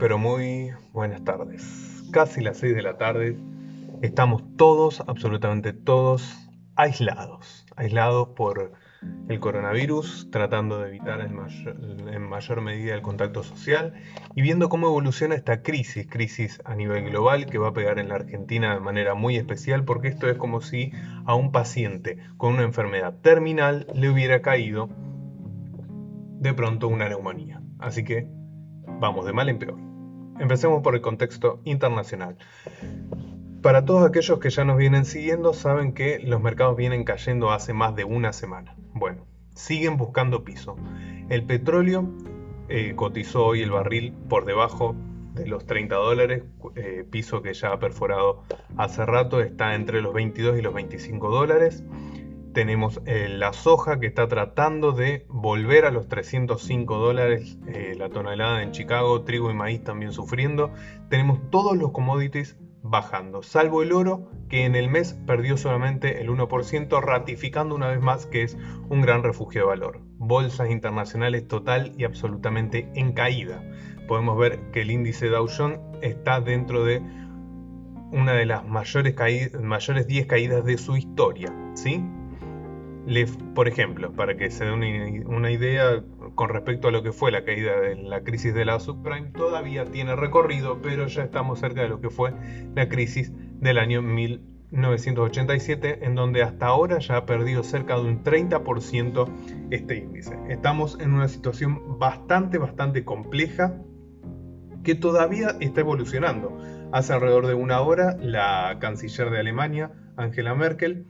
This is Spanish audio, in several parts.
Pero muy buenas tardes. Casi las 6 de la tarde. Estamos todos, absolutamente todos, aislados. Aislados por el coronavirus, tratando de evitar en mayor, medida el contacto social y viendo cómo evoluciona esta crisis, crisis a nivel global que va a pegar en la Argentina de manera muy especial porque esto es como si a un paciente con una enfermedad terminal le hubiera caído de pronto una neumonía. Así que vamos de mal en peor. Empecemos por el contexto internacional. Para todos aquellos que ya nos vienen siguiendo, saben que los mercados vienen cayendo hace más de una semana. Bueno, siguen buscando piso. El petróleo eh, cotizó hoy el barril por debajo de los 30 dólares, eh, piso que ya ha perforado hace rato, está entre los 22 y los 25 dólares. Tenemos eh, la soja que está tratando de volver a los 305 dólares eh, la tonelada en Chicago, trigo y maíz también sufriendo. Tenemos todos los commodities bajando, salvo el oro que en el mes perdió solamente el 1%, ratificando una vez más que es un gran refugio de valor. Bolsas internacionales total y absolutamente en caída. Podemos ver que el índice Dow Jones está dentro de una de las mayores, mayores 10 caídas de su historia, ¿sí? Por ejemplo, para que se dé una, idea con respecto a lo que fue la caída de la crisis de la subprime, todavía tiene recorrido, pero ya estamos cerca de lo que fue la crisis del año 1987, en donde hasta ahora ya ha perdido cerca de un 30% este índice. Estamos en una situación bastante, bastante compleja que todavía está evolucionando. Hace alrededor de una hora, la canciller de Alemania, Angela Merkel,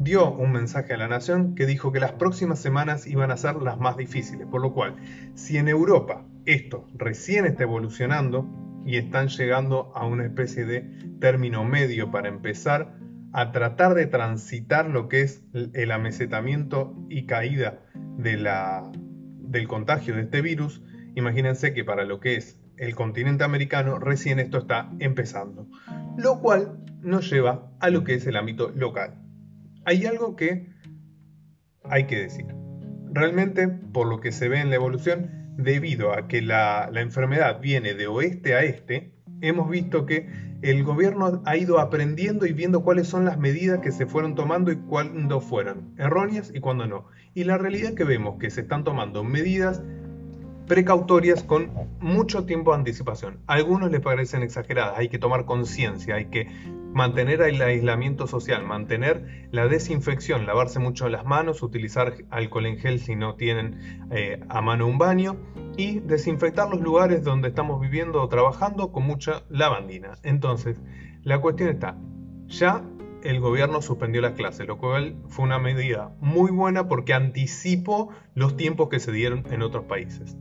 dio un mensaje a la nación que dijo que las próximas semanas iban a ser las más difíciles, por lo cual, si en Europa esto recién está evolucionando y están llegando a una especie de término medio para empezar a tratar de transitar lo que es el amesetamiento y caída del contagio de este virus, imagínense que para lo que es el continente americano recién esto está empezando, lo cual nos lleva a lo que es el ámbito local hay algo que hay que decir. Realmente, por lo que se ve en la evolución, debido a que la, enfermedad viene de oeste a este, hemos visto que el gobierno ha ido aprendiendo y viendo cuáles son las medidas que se fueron tomando y cuándo fueron erróneas y cuándo no. Y la realidad que vemos que se están tomando medidas precautorias con mucho tiempo de anticipación. A algunos les parecen exageradas, hay que tomar conciencia, hay que mantener el aislamiento social, mantener la desinfección, lavarse mucho las manos, utilizar alcohol en gel si no tienen eh, a mano un baño y desinfectar los lugares donde estamos viviendo o trabajando con mucha lavandina. Entonces, la cuestión está, ya el gobierno suspendió las clases, lo cual fue una medida muy buena porque anticipó los tiempos que se dieron en otros países.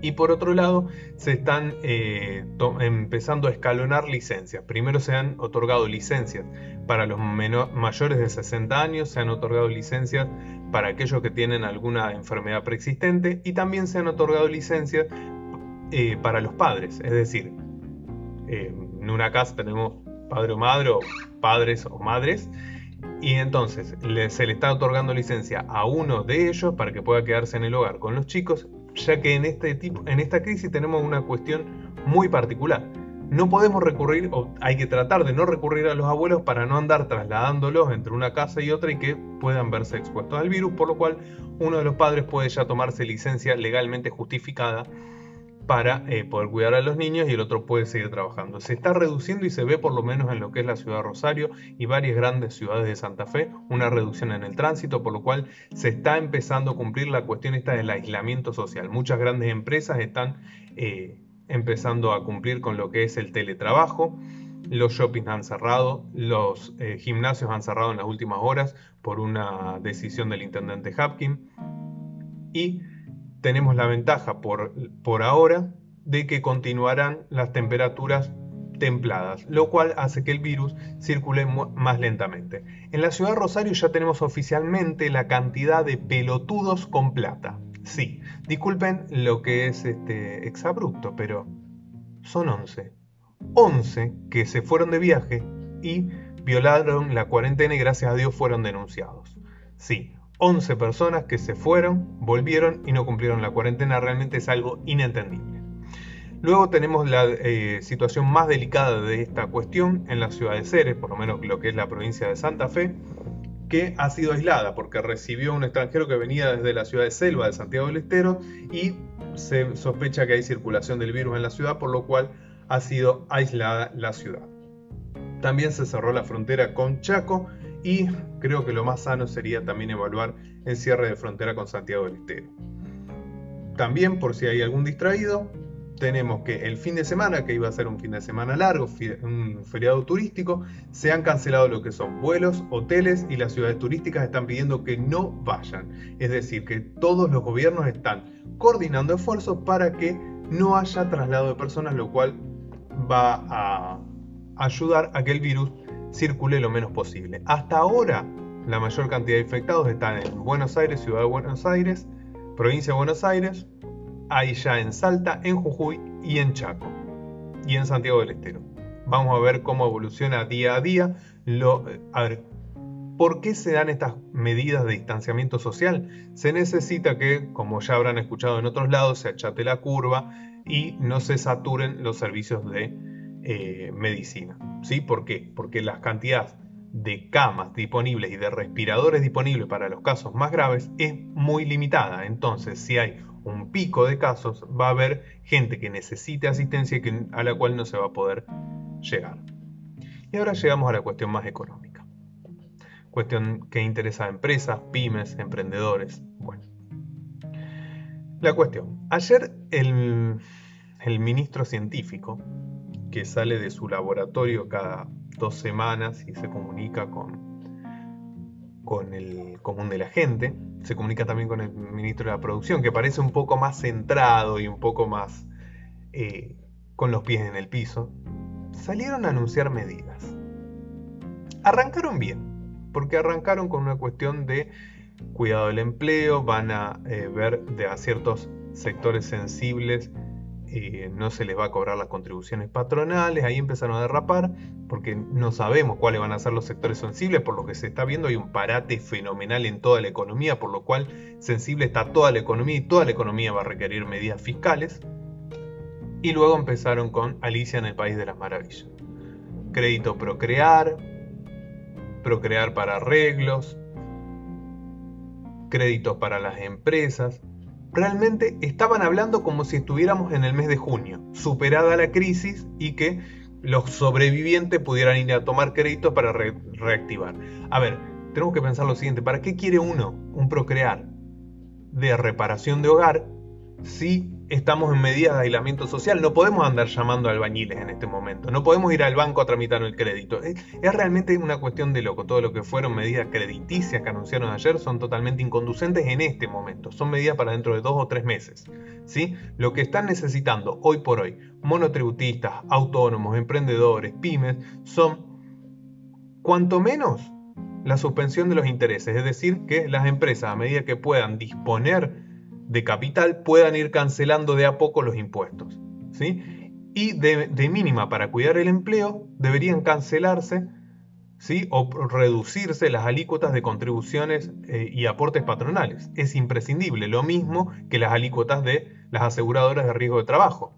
Y por otro lado, se están eh, empezando a escalonar licencias. Primero se han otorgado licencias para los mayores de 60 años, se han otorgado licencias para aquellos que tienen alguna enfermedad preexistente y también se han otorgado licencias eh, para los padres. Es decir, eh, en una casa tenemos padre o madre o padres o madres y entonces se le está otorgando licencia a uno de ellos para que pueda quedarse en el hogar con los chicos ya que en, este tipo, en esta crisis tenemos una cuestión muy particular. No podemos recurrir, o hay que tratar de no recurrir a los abuelos para no andar trasladándolos entre una casa y otra y que puedan verse expuestos al virus, por lo cual uno de los padres puede ya tomarse licencia legalmente justificada para eh, poder cuidar a los niños y el otro puede seguir trabajando. Se está reduciendo y se ve por lo menos en lo que es la ciudad de Rosario y varias grandes ciudades de Santa Fe una reducción en el tránsito, por lo cual se está empezando a cumplir la cuestión esta del aislamiento social. Muchas grandes empresas están eh, empezando a cumplir con lo que es el teletrabajo. Los shoppings han cerrado, los eh, gimnasios han cerrado en las últimas horas por una decisión del intendente Hapkin y tenemos la ventaja por, por ahora de que continuarán las temperaturas templadas, lo cual hace que el virus circule más lentamente. En la ciudad de Rosario ya tenemos oficialmente la cantidad de pelotudos con plata. Sí, disculpen lo que es este exabrupto, pero son 11. 11 que se fueron de viaje y violaron la cuarentena y gracias a Dios fueron denunciados. Sí, 11 personas que se fueron, volvieron y no cumplieron la cuarentena, realmente es algo inentendible. Luego tenemos la eh, situación más delicada de esta cuestión en la ciudad de Ceres, por lo menos lo que es la provincia de Santa Fe, que ha sido aislada porque recibió un extranjero que venía desde la ciudad de Selva de Santiago del Estero y se sospecha que hay circulación del virus en la ciudad, por lo cual ha sido aislada la ciudad. También se cerró la frontera con Chaco y creo que lo más sano sería también evaluar el cierre de frontera con Santiago del Estero. También, por si hay algún distraído, tenemos que el fin de semana, que iba a ser un fin de semana largo, un feriado turístico, se han cancelado lo que son vuelos, hoteles y las ciudades turísticas están pidiendo que no vayan. Es decir, que todos los gobiernos están coordinando esfuerzos para que no haya traslado de personas, lo cual va a ayudar a que el virus circule lo menos posible. Hasta ahora, la mayor cantidad de infectados están en Buenos Aires, Ciudad de Buenos Aires, provincia de Buenos Aires, ahí ya en Salta, en Jujuy y en Chaco y en Santiago del Estero. Vamos a ver cómo evoluciona día a día. Lo, a ver, ¿por qué se dan estas medidas de distanciamiento social? Se necesita que, como ya habrán escuchado en otros lados, se achate la curva y no se saturen los servicios de eh, medicina. ¿Sí? ¿Por qué? Porque las cantidades de camas disponibles y de respiradores disponibles para los casos más graves es muy limitada. Entonces, si hay un pico de casos, va a haber gente que necesite asistencia y a la cual no se va a poder llegar. Y ahora llegamos a la cuestión más económica. Cuestión que interesa a empresas, pymes, emprendedores. Bueno. La cuestión. Ayer el, el ministro científico, que sale de su laboratorio cada dos semanas y se comunica con, con el común de la gente, se comunica también con el ministro de la Producción, que parece un poco más centrado y un poco más eh, con los pies en el piso, salieron a anunciar medidas. Arrancaron bien, porque arrancaron con una cuestión de cuidado del empleo, van a eh, ver de ciertos sectores sensibles eh, no se les va a cobrar las contribuciones patronales, ahí empezaron a derrapar porque no sabemos cuáles van a ser los sectores sensibles, por lo que se está viendo hay un parate fenomenal en toda la economía, por lo cual sensible está toda la economía y toda la economía va a requerir medidas fiscales. Y luego empezaron con Alicia en el País de las Maravillas. Crédito Procrear, Procrear para arreglos, créditos para las empresas, realmente estaban hablando como si estuviéramos en el mes de junio, superada la crisis y que los sobrevivientes pudieran ir a tomar crédito para reactivar. A ver, tenemos que pensar lo siguiente, ¿para qué quiere uno un procrear de reparación de hogar si estamos en medidas de aislamiento social. No podemos andar llamando a albañiles en este momento. No podemos ir al banco a tramitar el crédito. Es, realmente una cuestión de loco. Todo lo que fueron medidas crediticias que anunciaron ayer son totalmente inconducentes en este momento. Son medidas para dentro de dos o tres meses. ¿sí? Lo que están necesitando hoy por hoy monotributistas, autónomos, emprendedores, pymes, son cuanto menos la suspensión de los intereses. Es decir, que las empresas a medida que puedan disponer de capital puedan ir cancelando de a poco los impuestos. ¿sí? Y de, mínima para cuidar el empleo deberían cancelarse ¿sí? o reducirse las alícuotas de contribuciones eh, y aportes patronales. Es imprescindible, lo mismo que las alícuotas de las aseguradoras de riesgo de trabajo.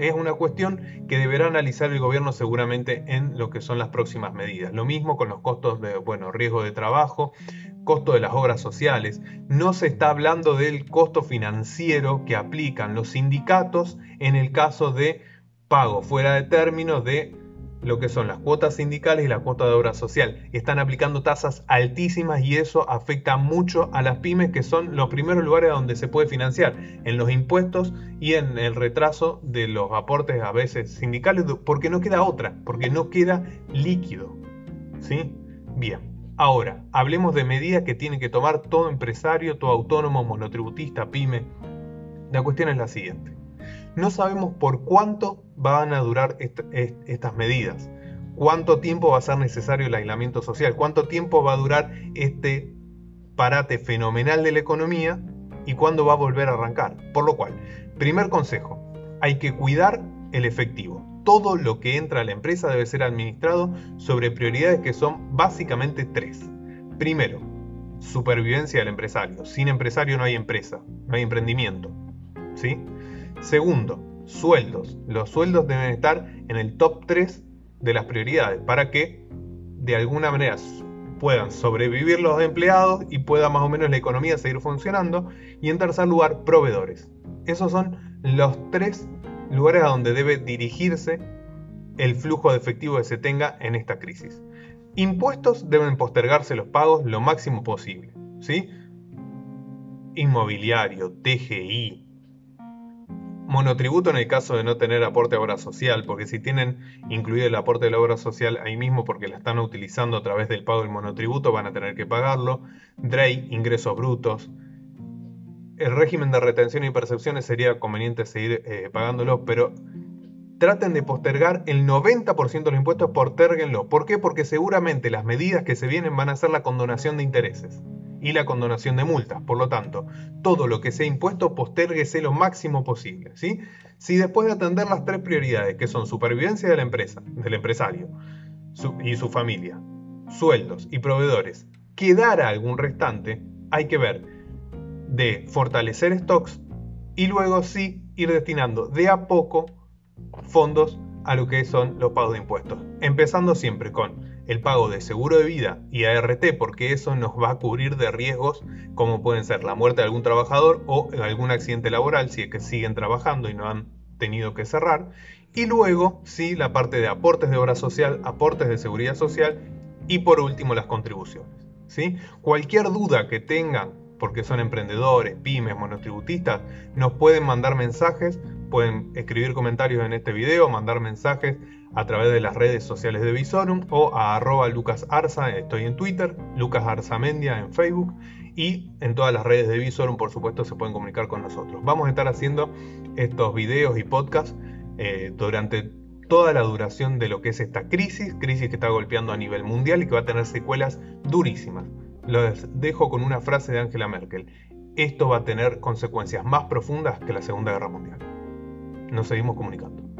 Es una cuestión que deberá analizar el gobierno seguramente en lo que son las próximas medidas. Lo mismo con los costos de bueno, riesgo de trabajo, costo de las obras sociales, no se está hablando del costo financiero que aplican los sindicatos en el caso de pago fuera de términos de lo que son las cuotas sindicales y la cuota de obra social. Están aplicando tasas altísimas y eso afecta mucho a las pymes que son los primeros lugares donde se puede financiar, en los impuestos y en el retraso de los aportes a veces sindicales, porque no queda otra, porque no queda líquido. ¿Sí? Bien. Ahora, hablemos de medidas que tiene que tomar todo empresario, todo autónomo, monotributista, pyme. La cuestión es la siguiente. No sabemos por cuánto van a durar estas medidas, cuánto tiempo va a ser necesario el aislamiento social, cuánto tiempo va a durar este parate fenomenal de la economía y cuándo va a volver a arrancar. Por lo cual, primer consejo, hay que cuidar el efectivo todo lo que entra a la empresa debe ser administrado sobre prioridades que son básicamente tres. Primero, supervivencia del empresario. Sin empresario no hay empresa, no hay emprendimiento. ¿sí? Segundo, sueldos. Los sueldos deben estar en el top 3 de las prioridades para que de alguna manera puedan sobrevivir los empleados y pueda más o menos la economía seguir funcionando. Y en tercer lugar, proveedores. Esos son los tres lugares a donde debe dirigirse el flujo de efectivo que se tenga en esta crisis. Impuestos deben postergarse los pagos lo máximo posible. ¿sí? Inmobiliario, TGI, monotributo en el caso de no tener aporte a obra social, porque si tienen incluido el aporte de la obra social ahí mismo porque la están utilizando a través del pago del monotributo, van a tener que pagarlo. DREI, ingresos brutos. El régimen de retención y percepciones sería conveniente seguir eh, pagándolo, pero traten de postergar el 90% de los impuestos, posterguenlo. ¿Por qué? Porque seguramente las medidas que se vienen van a ser la condonación de intereses y la condonación de multas. Por lo tanto, todo lo que sea impuesto, postérguese lo máximo posible. ¿sí? Si después de atender las tres prioridades, que son supervivencia de la empresa, del empresario y su familia, sueldos y proveedores, quedara algún restante, hay que ver de fortalecer stocks y luego sí ir destinando de a poco fondos a lo que son los pagos de impuestos. Empezando siempre con el pago de seguro de vida y ART porque eso nos va a cubrir de riesgos como pueden ser la muerte de algún trabajador o algún accidente laboral si es que siguen trabajando y no han tenido que cerrar. Y luego, sí, la parte de aportes de obra social, aportes de seguridad social y por último las contribuciones. ¿sí? Cualquier duda que tengan, porque son emprendedores, pymes, monotributistas, nos pueden mandar mensajes, pueden escribir comentarios en este video, mandar mensajes a través de las redes sociales de Visorum o a arroba Lucas Arza, estoy en Twitter, Lucas Arzamendia en Facebook y en todas las redes de Visorum por supuesto se pueden comunicar con nosotros. Vamos a estar haciendo estos videos y podcasts eh, durante toda la duración de lo que es esta crisis, crisis que está golpeando a nivel mundial y que va a tener secuelas durísimas. Los dejo con una frase de Angela Merkel. Esto va a tener consecuencias más profundas que la Segunda Guerra Mundial. Nos seguimos comunicando.